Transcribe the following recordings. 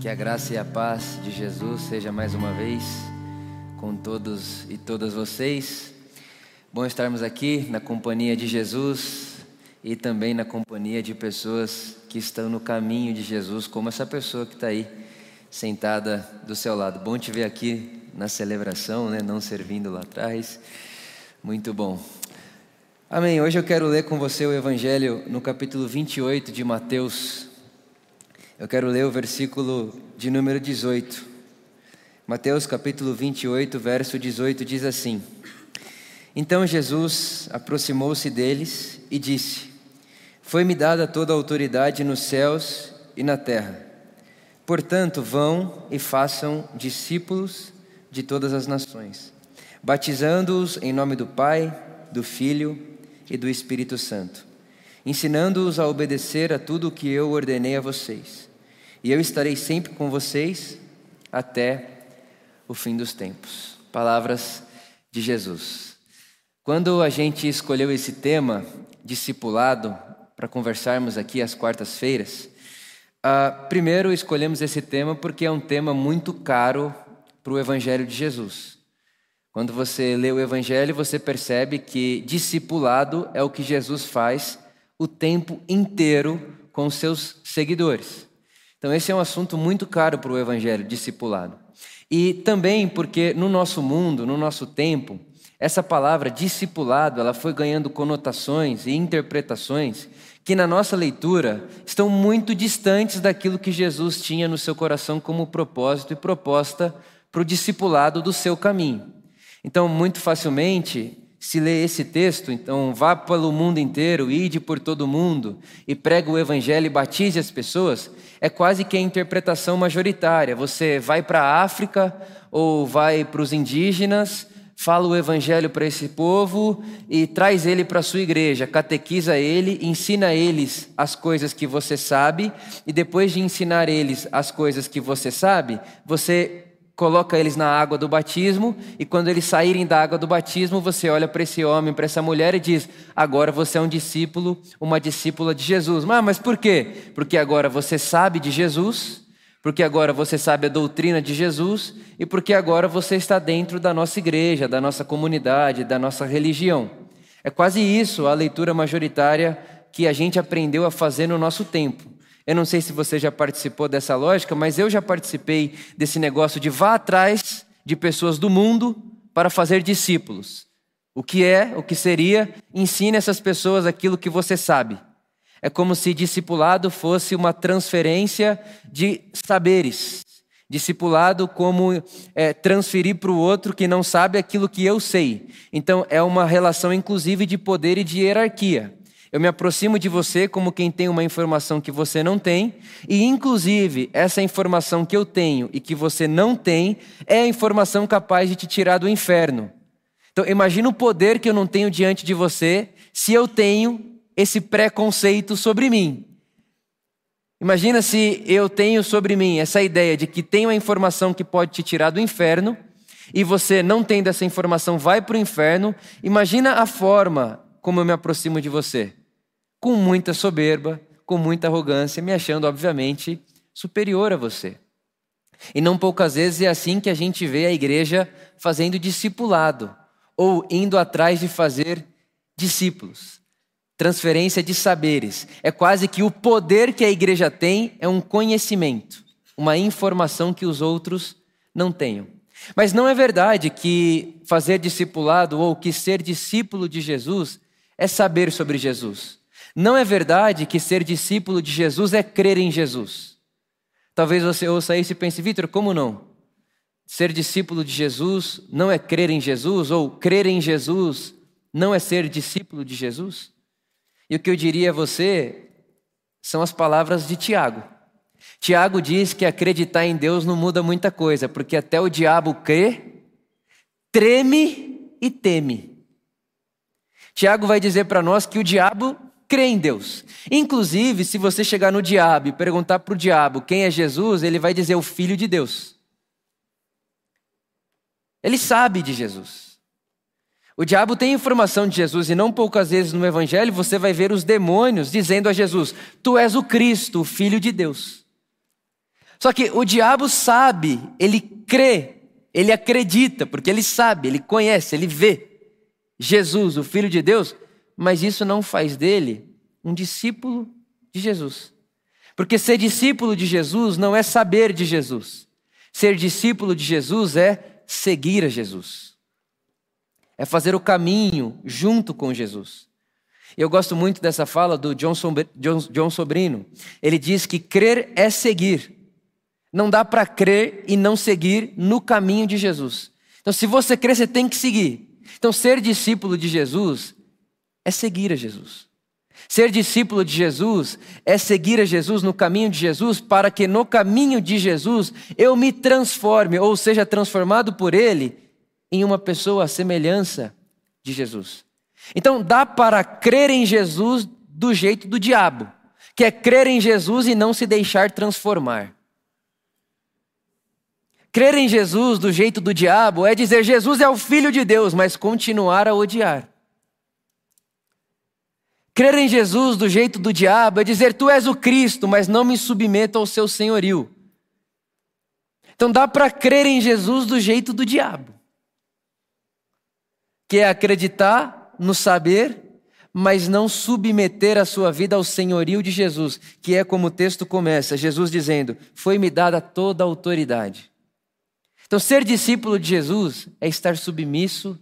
Que a graça e a paz de Jesus seja mais uma vez com todos e todas vocês. Bom estarmos aqui na companhia de Jesus e também na companhia de pessoas que estão no caminho de Jesus, como essa pessoa que está aí sentada do seu lado. Bom te ver aqui na celebração, né? não servindo lá atrás. Muito bom. Amém. Hoje eu quero ler com você o Evangelho no capítulo 28 de Mateus. Eu quero ler o versículo de número 18. Mateus capítulo 28, verso 18 diz assim: Então Jesus aproximou-se deles e disse: Foi-me dada toda a autoridade nos céus e na terra. Portanto, vão e façam discípulos de todas as nações, batizando-os em nome do Pai, do Filho e do Espírito Santo, ensinando-os a obedecer a tudo o que eu ordenei a vocês. E eu estarei sempre com vocês até o fim dos tempos. Palavras de Jesus. Quando a gente escolheu esse tema, discipulado, para conversarmos aqui às quartas-feiras, uh, primeiro escolhemos esse tema porque é um tema muito caro para o Evangelho de Jesus. Quando você lê o Evangelho, você percebe que discipulado é o que Jesus faz o tempo inteiro com seus seguidores. Então, esse é um assunto muito caro para o Evangelho, discipulado. E também porque no nosso mundo, no nosso tempo, essa palavra discipulado, ela foi ganhando conotações e interpretações que na nossa leitura estão muito distantes daquilo que Jesus tinha no seu coração como propósito e proposta para o discipulado do seu caminho. Então, muito facilmente, se lê esse texto, então vá pelo mundo inteiro, ide por todo mundo e prega o evangelho e batize as pessoas, é quase que a interpretação majoritária. Você vai para a África ou vai para os indígenas, fala o evangelho para esse povo e traz ele para a sua igreja, catequiza ele, ensina eles as coisas que você sabe e depois de ensinar eles as coisas que você sabe, você coloca eles na água do batismo, e quando eles saírem da água do batismo, você olha para esse homem, para essa mulher e diz: agora você é um discípulo, uma discípula de Jesus. Ah, mas por quê? Porque agora você sabe de Jesus, porque agora você sabe a doutrina de Jesus, e porque agora você está dentro da nossa igreja, da nossa comunidade, da nossa religião. É quase isso a leitura majoritária que a gente aprendeu a fazer no nosso tempo. Eu não sei se você já participou dessa lógica, mas eu já participei desse negócio de vá atrás de pessoas do mundo para fazer discípulos. O que é, o que seria, ensine essas pessoas aquilo que você sabe. É como se discipulado fosse uma transferência de saberes. Discipulado como é, transferir para o outro que não sabe aquilo que eu sei. Então é uma relação inclusive de poder e de hierarquia. Eu me aproximo de você como quem tem uma informação que você não tem, e inclusive essa informação que eu tenho e que você não tem é a informação capaz de te tirar do inferno. Então imagina o poder que eu não tenho diante de você se eu tenho esse preconceito sobre mim. Imagina se eu tenho sobre mim essa ideia de que tem uma informação que pode te tirar do inferno e você não tendo essa informação vai para o inferno. Imagina a forma como eu me aproximo de você com muita soberba, com muita arrogância, me achando, obviamente, superior a você. E não poucas vezes é assim que a gente vê a igreja fazendo discipulado, ou indo atrás de fazer discípulos. Transferência de saberes. É quase que o poder que a igreja tem é um conhecimento, uma informação que os outros não tenham. Mas não é verdade que fazer discipulado ou que ser discípulo de Jesus é saber sobre Jesus. Não é verdade que ser discípulo de Jesus é crer em Jesus. Talvez você ouça isso e pense, Vitor, como não? Ser discípulo de Jesus não é crer em Jesus, ou crer em Jesus não é ser discípulo de Jesus? E o que eu diria a você são as palavras de Tiago. Tiago diz que acreditar em Deus não muda muita coisa, porque até o diabo crê, treme e teme. Tiago vai dizer para nós que o diabo crê em Deus. Inclusive, se você chegar no diabo e perguntar para o diabo quem é Jesus, ele vai dizer o Filho de Deus. Ele sabe de Jesus. O diabo tem informação de Jesus e não poucas vezes no Evangelho você vai ver os demônios dizendo a Jesus: Tu és o Cristo, o Filho de Deus. Só que o diabo sabe, ele crê, ele acredita, porque ele sabe, ele conhece, ele vê Jesus, o Filho de Deus, mas isso não faz dele um discípulo de Jesus. Porque ser discípulo de Jesus não é saber de Jesus. Ser discípulo de Jesus é seguir a Jesus. É fazer o caminho junto com Jesus. Eu gosto muito dessa fala do John, Sobrino. Ele diz que crer é seguir. Não dá para crer e não seguir no caminho de Jesus. Então, se você crer, você tem que seguir. Então, ser discípulo de Jesus é seguir a Jesus. Ser discípulo de Jesus é seguir a Jesus no caminho de Jesus, para que no caminho de Jesus eu me transforme, ou seja, transformado por Ele em uma pessoa à semelhança de Jesus. Então dá para crer em Jesus do jeito do diabo, que é crer em Jesus e não se deixar transformar. Crer em Jesus do jeito do diabo é dizer Jesus é o filho de Deus, mas continuar a odiar. Crer em Jesus do jeito do diabo é dizer tu és o Cristo, mas não me submeto ao seu senhorio. Então dá para crer em Jesus do jeito do diabo, que é acreditar no saber, mas não submeter a sua vida ao senhorio de Jesus, que é como o texto começa, Jesus dizendo: Foi-me dada toda a autoridade. Então, ser discípulo de Jesus é estar submisso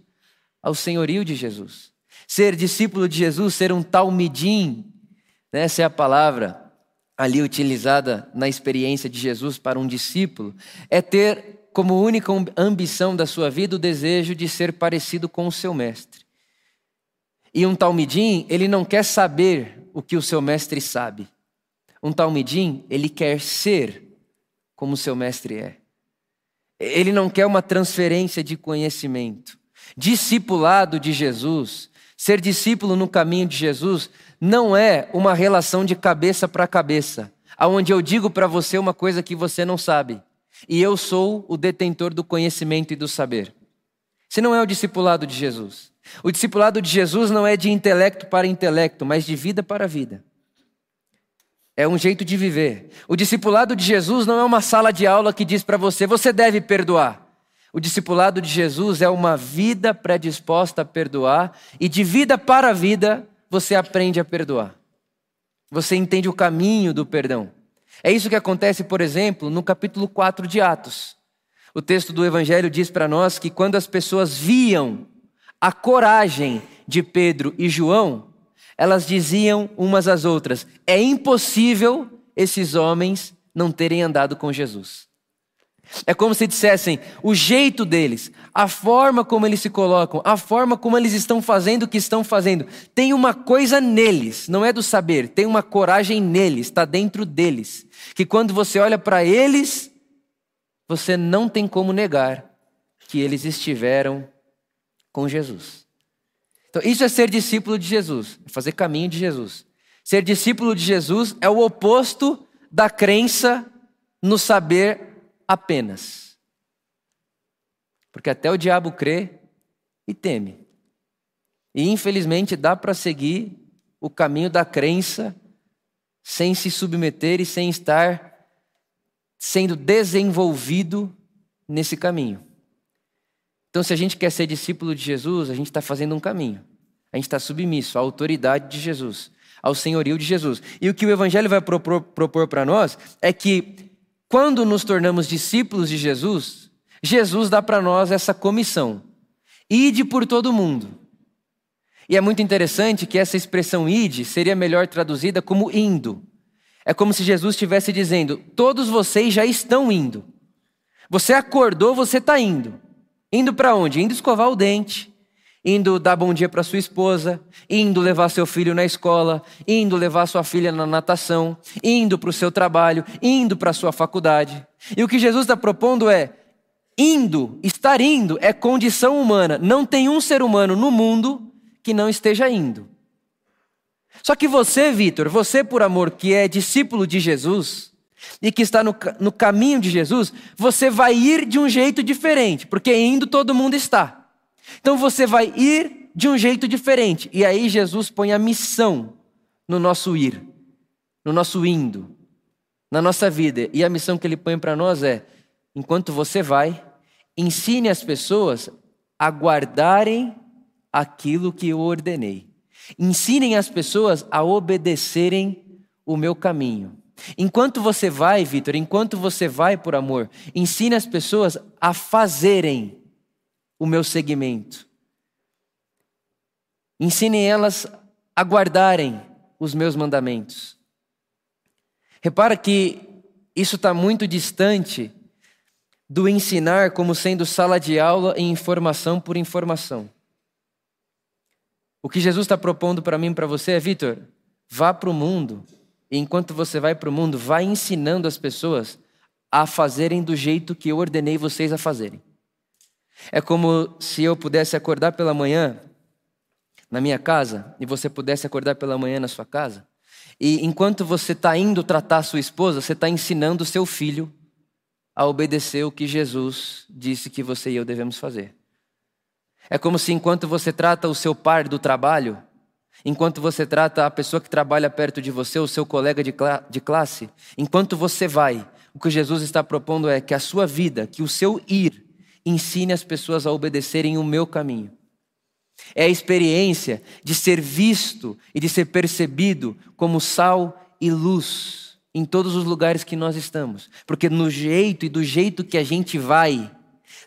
ao senhorio de Jesus. Ser discípulo de Jesus, ser um talmidim, né? essa é a palavra ali utilizada na experiência de Jesus para um discípulo, é ter como única ambição da sua vida o desejo de ser parecido com o seu mestre. E um talmidim, ele não quer saber o que o seu mestre sabe. Um talmidim, ele quer ser como o seu mestre é. Ele não quer uma transferência de conhecimento. Discipulado de Jesus, ser discípulo no caminho de Jesus, não é uma relação de cabeça para cabeça, aonde eu digo para você uma coisa que você não sabe, e eu sou o detentor do conhecimento e do saber. Esse não é o discipulado de Jesus. O discipulado de Jesus não é de intelecto para intelecto, mas de vida para vida. É um jeito de viver. O discipulado de Jesus não é uma sala de aula que diz para você, você deve perdoar. O discipulado de Jesus é uma vida predisposta a perdoar, e de vida para vida você aprende a perdoar. Você entende o caminho do perdão. É isso que acontece, por exemplo, no capítulo 4 de Atos. O texto do Evangelho diz para nós que quando as pessoas viam a coragem de Pedro e João, elas diziam umas às outras: é impossível esses homens não terem andado com Jesus. É como se dissessem o jeito deles, a forma como eles se colocam, a forma como eles estão fazendo o que estão fazendo. Tem uma coisa neles, não é do saber, tem uma coragem neles, está dentro deles. Que quando você olha para eles, você não tem como negar que eles estiveram com Jesus. Então, isso é ser discípulo de Jesus, é fazer caminho de Jesus. Ser discípulo de Jesus é o oposto da crença no saber apenas. Porque até o diabo crê e teme. E infelizmente dá para seguir o caminho da crença sem se submeter e sem estar sendo desenvolvido nesse caminho. Então, se a gente quer ser discípulo de Jesus, a gente está fazendo um caminho. A gente está submisso à autoridade de Jesus, ao senhorio de Jesus. E o que o Evangelho vai propor, para nós é que, quando nos tornamos discípulos de Jesus, Jesus dá para nós essa comissão: ide por todo mundo. E é muito interessante que essa expressão ide seria melhor traduzida como indo. É como se Jesus estivesse dizendo: todos vocês já estão indo. Você acordou, você está indo. Indo para onde? Indo escovar o dente, indo dar bom dia para sua esposa, indo levar seu filho na escola, indo levar sua filha na natação, indo para o seu trabalho, indo para sua faculdade. E o que Jesus está propondo é: indo, estar indo é condição humana. Não tem um ser humano no mundo que não esteja indo. Só que você, Vitor, você por amor que é discípulo de Jesus, e que está no, no caminho de Jesus, você vai ir de um jeito diferente, porque indo todo mundo está. Então você vai ir de um jeito diferente. E aí Jesus põe a missão no nosso ir, no nosso indo. na nossa vida. E a missão que ele põe para nós é: enquanto você vai, ensine as pessoas a guardarem aquilo que eu ordenei. Ensinem as pessoas a obedecerem o meu caminho. Enquanto você vai, Vitor, enquanto você vai por amor, ensine as pessoas a fazerem o meu segmento. Ensinem elas a guardarem os meus mandamentos. Repara que isso está muito distante do ensinar como sendo sala de aula e informação por informação. O que Jesus está propondo para mim e para você é, Vitor, vá para o mundo e enquanto você vai para o mundo, vá ensinando as pessoas a fazerem do jeito que eu ordenei vocês a fazerem. É como se eu pudesse acordar pela manhã na minha casa e você pudesse acordar pela manhã na sua casa. E enquanto você está indo tratar sua esposa, você está ensinando seu filho a obedecer o que Jesus disse que você e eu devemos fazer. É como se enquanto você trata o seu par do trabalho, enquanto você trata a pessoa que trabalha perto de você, o seu colega de, de classe, enquanto você vai, o que Jesus está propondo é que a sua vida, que o seu ir, ensine as pessoas a obedecerem o meu caminho. É a experiência de ser visto e de ser percebido como sal e luz em todos os lugares que nós estamos. Porque no jeito e do jeito que a gente vai,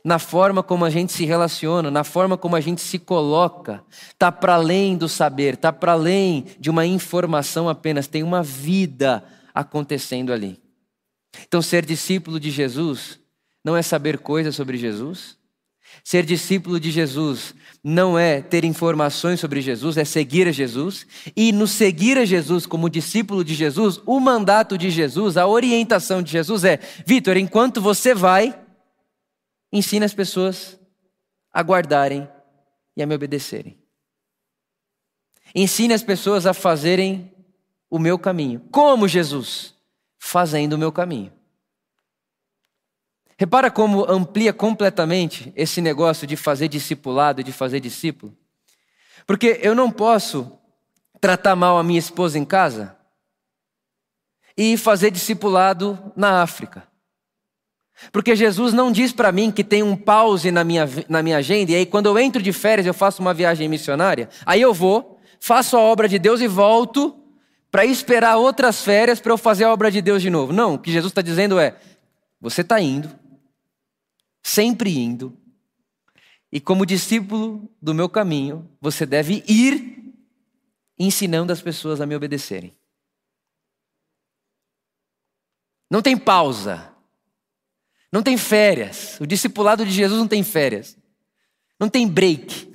na forma como a gente se relaciona, na forma como a gente se coloca, está para além do saber, está para além de uma informação apenas, tem uma vida acontecendo ali. Então, ser discípulo de Jesus não é saber coisas sobre Jesus. Ser discípulo de Jesus não é ter informações sobre Jesus, é seguir a Jesus. E no seguir a Jesus como discípulo de Jesus, o mandato de Jesus, a orientação de Jesus é: Vitor, enquanto você vai, ensina as pessoas a guardarem e a me obedecerem. Ensine as pessoas a fazerem o meu caminho. Como Jesus? Fazendo o meu caminho. Repara como amplia completamente esse negócio de fazer discipulado, de fazer discípulo. Porque eu não posso tratar mal a minha esposa em casa e fazer discipulado na África. Porque Jesus não diz para mim que tem um pause na minha, na minha agenda, e aí quando eu entro de férias eu faço uma viagem missionária, aí eu vou, faço a obra de Deus e volto para esperar outras férias para eu fazer a obra de Deus de novo. Não, o que Jesus está dizendo é: você está indo, sempre indo, e como discípulo do meu caminho, você deve ir ensinando as pessoas a me obedecerem. Não tem pausa. Não tem férias. O discipulado de Jesus não tem férias. Não tem break.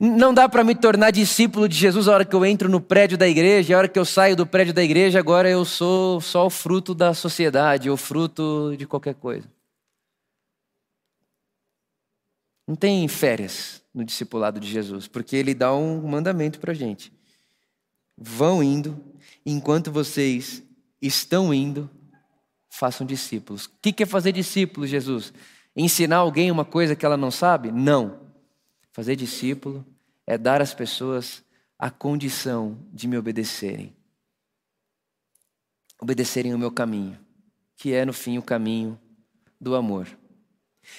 Não dá para me tornar discípulo de Jesus a hora que eu entro no prédio da igreja, a hora que eu saio do prédio da igreja, agora eu sou só o fruto da sociedade, ou fruto de qualquer coisa. Não tem férias no discipulado de Jesus, porque ele dá um mandamento para a gente. Vão indo, enquanto vocês estão indo, façam discípulos. O que é fazer discípulos, Jesus? Ensinar alguém uma coisa que ela não sabe? Não. Fazer discípulo é dar às pessoas a condição de me obedecerem. Obedecerem o meu caminho, que é, no fim, o caminho do amor.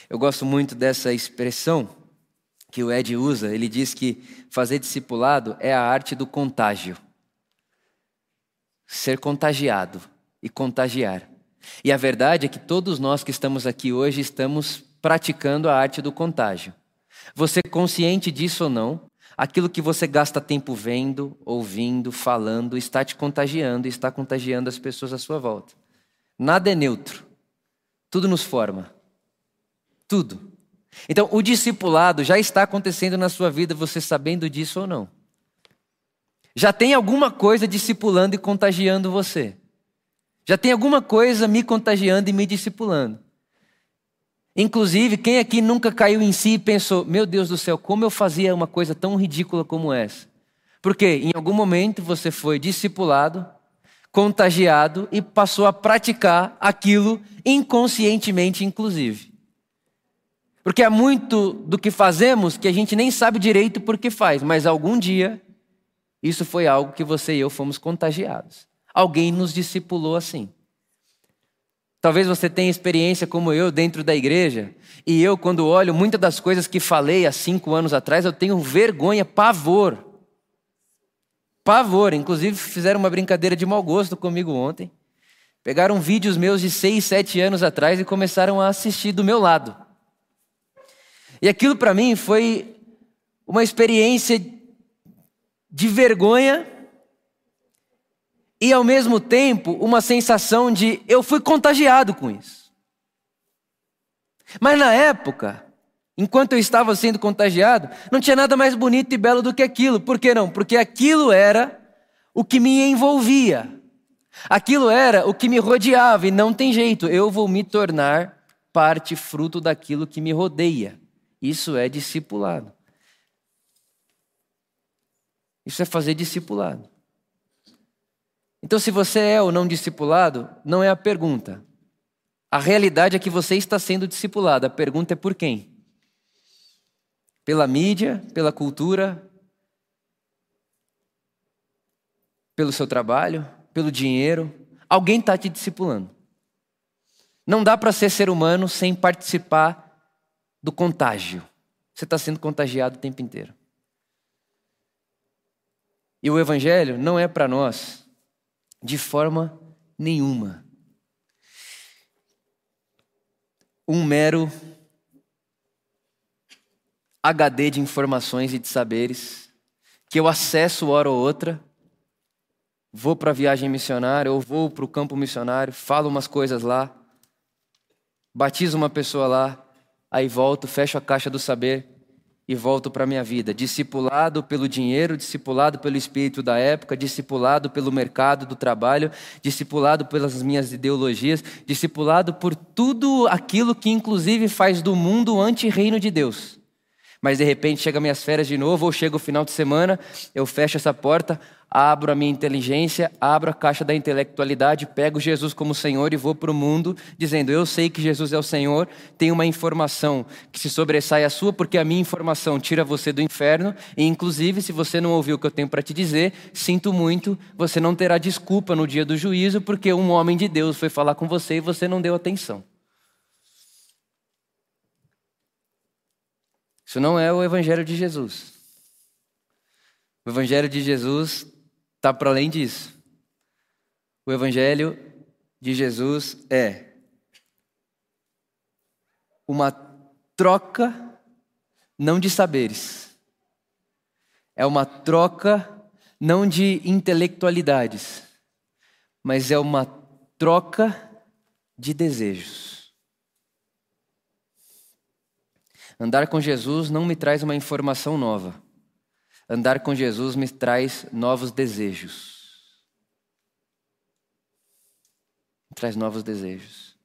Eu gosto muito dessa expressão que o Ed usa. Ele diz que fazer discipulado é a arte do contágio. Ser contagiado e contagiar. E a verdade é que todos nós que estamos aqui hoje estamos praticando a arte do contágio. Você consciente disso ou não, aquilo que você gasta tempo vendo, ouvindo, falando, está te contagiando e está contagiando as pessoas à sua volta. Nada é neutro. Tudo nos forma. Tudo. Então, o discipulado já está acontecendo na sua vida, você sabendo disso ou não. Já tem alguma coisa discipulando e contagiando você. Já tem alguma coisa me contagiando e me discipulando. Inclusive, quem aqui nunca caiu em si e pensou: meu Deus do céu, como eu fazia uma coisa tão ridícula como essa? Porque em algum momento você foi discipulado, contagiado e passou a praticar aquilo inconscientemente, inclusive. Porque há muito do que fazemos que a gente nem sabe direito por que faz, mas algum dia isso foi algo que você e eu fomos contagiados. Alguém nos discipulou assim. Talvez você tenha experiência como eu dentro da igreja, e eu, quando olho muitas das coisas que falei há cinco anos atrás, eu tenho vergonha, pavor. Pavor. Inclusive, fizeram uma brincadeira de mau gosto comigo ontem. Pegaram vídeos meus de seis, sete anos atrás e começaram a assistir do meu lado. E aquilo para mim foi uma experiência de vergonha e ao mesmo tempo uma sensação de eu fui contagiado com isso. Mas na época, enquanto eu estava sendo contagiado, não tinha nada mais bonito e belo do que aquilo. Por que não? Porque aquilo era o que me envolvia. Aquilo era o que me rodeava e não tem jeito, eu vou me tornar parte, fruto daquilo que me rodeia. Isso é discipulado. Isso é fazer discipulado. Então, se você é ou não discipulado, não é a pergunta. A realidade é que você está sendo discipulado. A pergunta é por quem? Pela mídia, pela cultura, pelo seu trabalho, pelo dinheiro. Alguém está te discipulando. Não dá para ser ser humano sem participar do contágio. Você está sendo contagiado o tempo inteiro. E o Evangelho não é para nós de forma nenhuma. Um mero HD de informações e de saberes que eu acesso hora ou outra, vou para a viagem missionária ou vou para o campo missionário, falo umas coisas lá, batizo uma pessoa lá, aí volto, fecho a caixa do saber e volto para a minha vida. Discipulado pelo dinheiro, discipulado pelo espírito da época, discipulado pelo mercado do trabalho, discipulado pelas minhas ideologias, discipulado por tudo aquilo que inclusive faz do mundo anti-reino de Deus. Mas de repente chega minhas férias de novo, ou chega o final de semana, eu fecho essa porta, abro a minha inteligência, abro a caixa da intelectualidade, pego Jesus como Senhor e vou para o mundo dizendo: Eu sei que Jesus é o Senhor, tenho uma informação que se sobressai a sua, porque a minha informação tira você do inferno, e inclusive, se você não ouviu o que eu tenho para te dizer, sinto muito, você não terá desculpa no dia do juízo, porque um homem de Deus foi falar com você e você não deu atenção. Isso não é o Evangelho de Jesus. O Evangelho de Jesus está para além disso. O Evangelho de Jesus é uma troca não de saberes, é uma troca não de intelectualidades, mas é uma troca de desejos. Andar com Jesus não me traz uma informação nova. Andar com Jesus me traz novos desejos. Me traz novos desejos.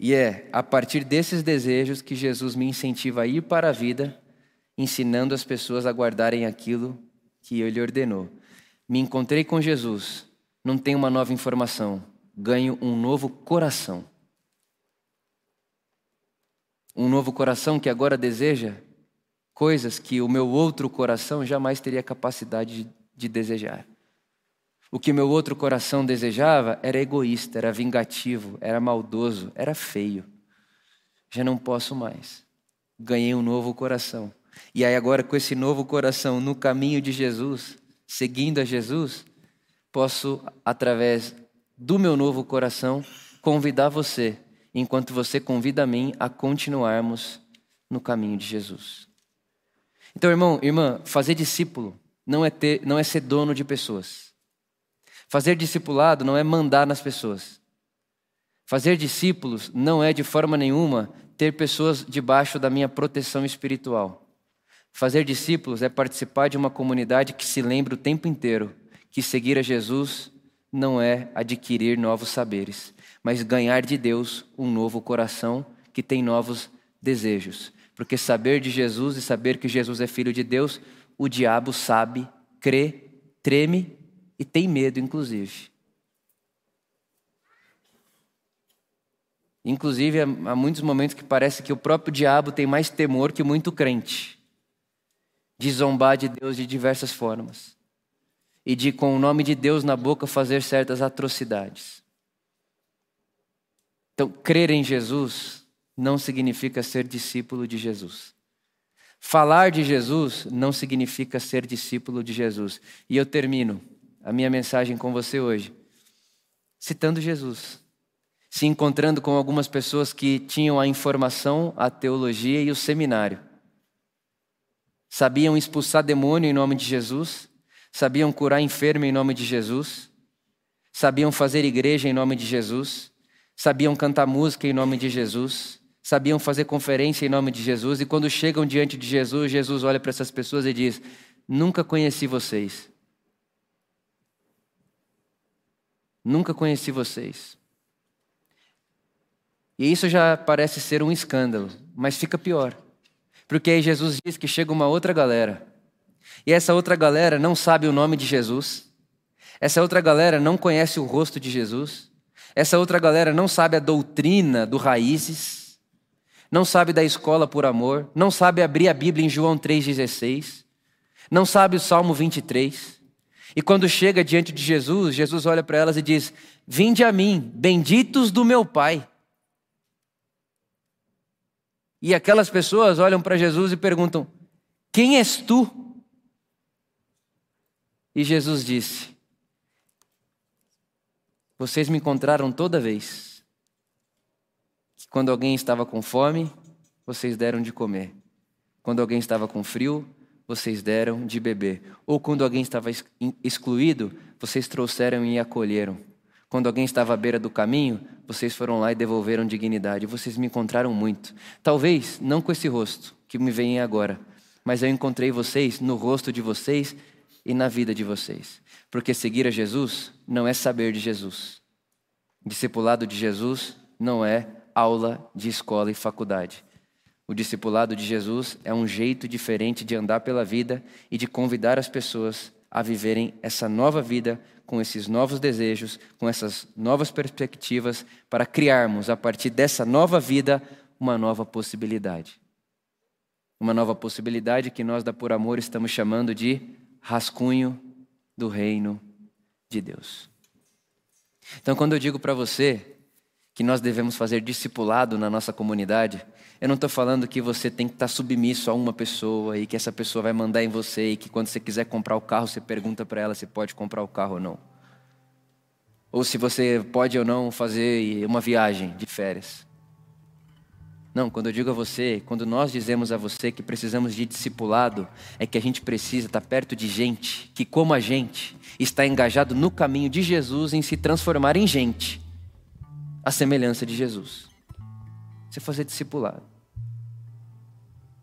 E é a partir desses desejos que Jesus me incentiva a ir para a vida, ensinando as pessoas a guardarem aquilo que ele ordenou. Me encontrei com Jesus, não tenho uma nova informação, ganho um novo coração. Um novo coração que agora deseja coisas que o meu outro coração jamais teria capacidade de, de desejar. O que meu outro coração desejava era egoísta, era vingativo, era maldoso, era feio. Já não posso mais. Ganhei um novo coração. E aí, agora, com esse novo coração no caminho de Jesus, seguindo a Jesus, posso, através do meu novo coração, convidar você, enquanto você convida a mim a continuarmos no caminho de Jesus. Então, irmão, irmã, fazer discípulo não é, ter, não é ser dono de pessoas. Fazer discipulado não é mandar nas pessoas. Fazer discípulos não é de forma nenhuma ter pessoas debaixo da minha proteção espiritual. Fazer discípulos é participar de uma comunidade que se lembra o tempo inteiro que seguir a Jesus não é adquirir novos saberes, mas ganhar de Deus um novo coração que tem novos desejos. Porque saber de Jesus e saber que Jesus é filho de Deus, o diabo sabe, crê, treme e tem medo, inclusive. Inclusive, há muitos momentos que parece que o próprio diabo tem mais temor que muito crente de zombar de Deus de diversas formas. e de, com o nome de Deus na boca, fazer certas atrocidades. Então, crer em Jesus não significa ser discípulo de Jesus. Falar de Jesus não significa ser discípulo de Jesus. E eu termino a minha mensagem com você hoje, citando Jesus, se encontrando com algumas pessoas que tinham a informação, a teologia e o seminário. Sabiam expulsar demônio em nome de Jesus, sabiam curar enfermo em nome de Jesus, sabiam fazer igreja em nome de Jesus, sabiam cantar música em nome de Jesus, sabiam fazer conferência em nome de Jesus, e quando chegam diante de Jesus, Jesus olha para essas pessoas e diz: Nunca conheci vocês. Nunca conheci vocês. E isso já parece ser um escândalo, mas fica pior. Porque aí Jesus diz que chega uma outra galera. E essa outra galera não sabe o nome de Jesus. Essa outra galera não conhece o rosto de Jesus. Essa outra galera não sabe a doutrina do Raízes. Não sabe da escola por amor. Não sabe abrir a Bíblia em João 3,16. Não sabe o Salmo 23. E quando chega diante de Jesus, Jesus olha para elas e diz: Vinde a mim, benditos do meu Pai. E aquelas pessoas olham para Jesus e perguntam: Quem és tu? E Jesus disse: Vocês me encontraram toda vez que quando alguém estava com fome, vocês deram de comer. Quando alguém estava com frio, vocês deram de beber. Ou quando alguém estava excluído, vocês trouxeram e acolheram. Quando alguém estava à beira do caminho, vocês foram lá e devolveram dignidade. Vocês me encontraram muito. Talvez não com esse rosto que me vem agora, mas eu encontrei vocês no rosto de vocês e na vida de vocês. Porque seguir a Jesus não é saber de Jesus. Discipulado de Jesus não é aula de escola e faculdade. O discipulado de Jesus é um jeito diferente de andar pela vida e de convidar as pessoas a viverem essa nova vida com esses novos desejos, com essas novas perspectivas, para criarmos a partir dessa nova vida uma nova possibilidade. Uma nova possibilidade que nós da Por Amor estamos chamando de rascunho do reino de Deus. Então, quando eu digo para você que nós devemos fazer discipulado na nossa comunidade, eu não estou falando que você tem que estar tá submisso a uma pessoa e que essa pessoa vai mandar em você e que quando você quiser comprar o carro, você pergunta para ela se pode comprar o carro ou não. Ou se você pode ou não fazer uma viagem de férias. Não, quando eu digo a você, quando nós dizemos a você que precisamos de discipulado, é que a gente precisa estar perto de gente que, como a gente, está engajado no caminho de Jesus em se transformar em gente, a semelhança de Jesus. Você fazer discipulado.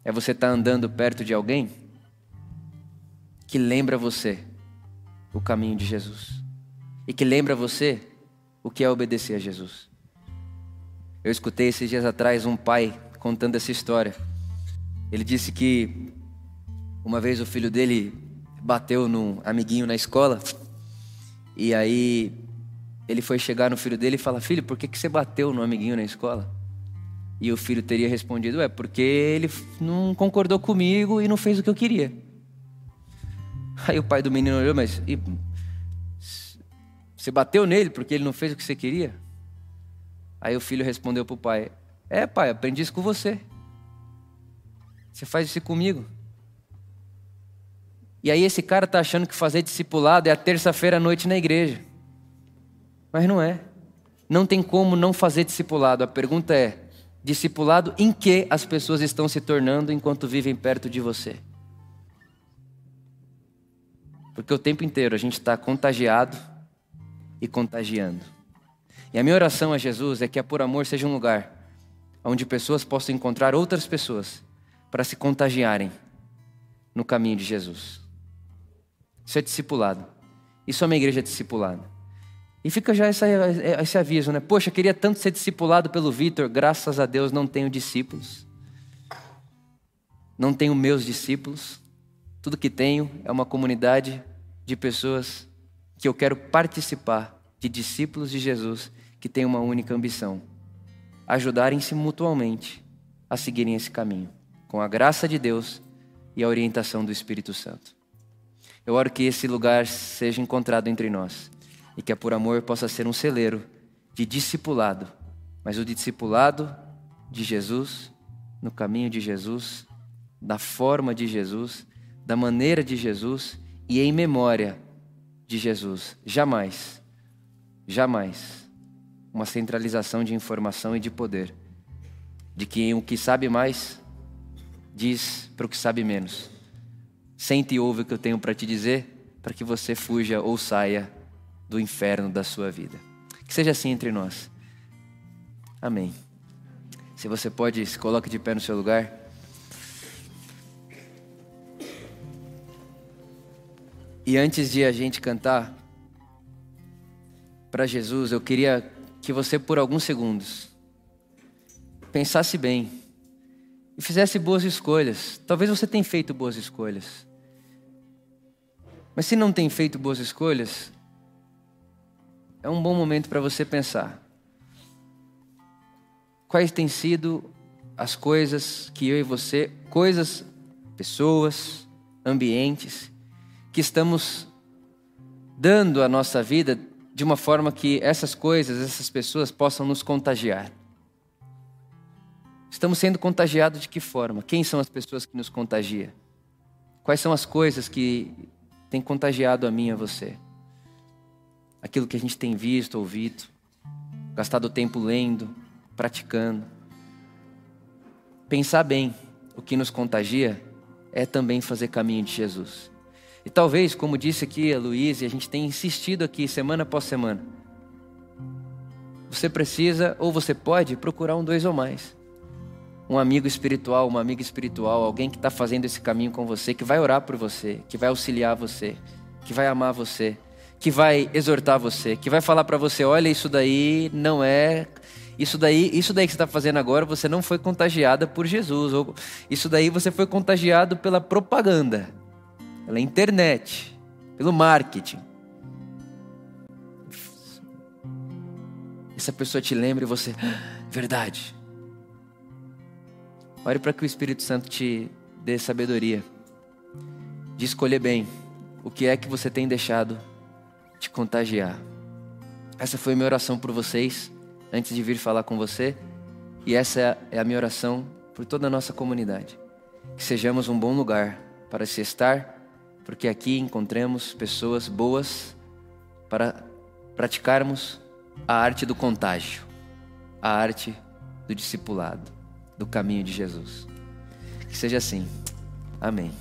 É você estar andando perto de alguém que lembra você o caminho de Jesus e que lembra você o que é obedecer a Jesus. Eu escutei esses dias atrás um pai contando essa história. Ele disse que uma vez o filho dele bateu num amiguinho na escola e aí ele foi chegar no filho dele e fala: Filho, por que, que você bateu no amiguinho na escola? E o filho teria respondido: É porque ele não concordou comigo e não fez o que eu queria. Aí o pai do menino olhou: Mas e, você bateu nele porque ele não fez o que você queria? Aí o filho respondeu para o pai: É, pai, aprendi isso com você. Você faz isso comigo. E aí esse cara está achando que fazer discipulado é a terça-feira à noite na igreja. Mas não é. Não tem como não fazer discipulado. A pergunta é: Discipulado em que as pessoas estão se tornando enquanto vivem perto de você. Porque o tempo inteiro a gente está contagiado e contagiando. E a minha oração a Jesus é que a Por Amor seja um lugar onde pessoas possam encontrar outras pessoas para se contagiarem no caminho de Jesus. Isso é discipulado. Isso é uma igreja discipulada. E fica já essa, esse aviso, né? Poxa, queria tanto ser discipulado pelo Vitor, graças a Deus não tenho discípulos. Não tenho meus discípulos. Tudo que tenho é uma comunidade de pessoas que eu quero participar, de discípulos de Jesus que têm uma única ambição: ajudarem-se mutuamente a seguirem esse caminho, com a graça de Deus e a orientação do Espírito Santo. Eu oro que esse lugar seja encontrado entre nós e que Por Amor possa ser um celeiro de discipulado, mas o discipulado de Jesus, no caminho de Jesus, da forma de Jesus, da maneira de Jesus e em memória de Jesus. Jamais, jamais uma centralização de informação e de poder, de que o que sabe mais diz para o que sabe menos. Sente e ouve o que eu tenho para te dizer, para que você fuja ou saia do inferno da sua vida. Que seja assim entre nós. Amém. Se você pode, se coloque de pé no seu lugar. E antes de a gente cantar para Jesus, eu queria que você, por alguns segundos, pensasse bem e fizesse boas escolhas. Talvez você tenha feito boas escolhas. Mas se não tem feito boas escolhas, é um bom momento para você pensar. Quais têm sido as coisas que eu e você, coisas, pessoas, ambientes, que estamos dando à nossa vida de uma forma que essas coisas, essas pessoas possam nos contagiar. Estamos sendo contagiados de que forma? Quem são as pessoas que nos contagiam? Quais são as coisas que têm contagiado a mim e a você? Aquilo que a gente tem visto, ouvido, gastado tempo lendo, praticando. Pensar bem, o que nos contagia é também fazer caminho de Jesus. E talvez, como disse aqui a Luísa, e a gente tem insistido aqui semana após semana, você precisa ou você pode procurar um dois ou mais. Um amigo espiritual, uma amiga espiritual, alguém que está fazendo esse caminho com você, que vai orar por você, que vai auxiliar você, que vai amar você, que vai exortar você, que vai falar para você: olha, isso daí não é. Isso daí, isso daí que você está fazendo agora, você não foi contagiada por Jesus. Ou isso daí você foi contagiado pela propaganda pela internet, pelo marketing. Essa pessoa te lembra e você, ah, verdade. Ore para que o Espírito Santo te dê sabedoria de escolher bem o que é que você tem deixado te contagiar. Essa foi a minha oração por vocês antes de vir falar com você, e essa é a minha oração por toda a nossa comunidade. Que sejamos um bom lugar para se estar porque aqui encontramos pessoas boas para praticarmos a arte do contágio, a arte do discipulado, do caminho de Jesus. Que seja assim. Amém.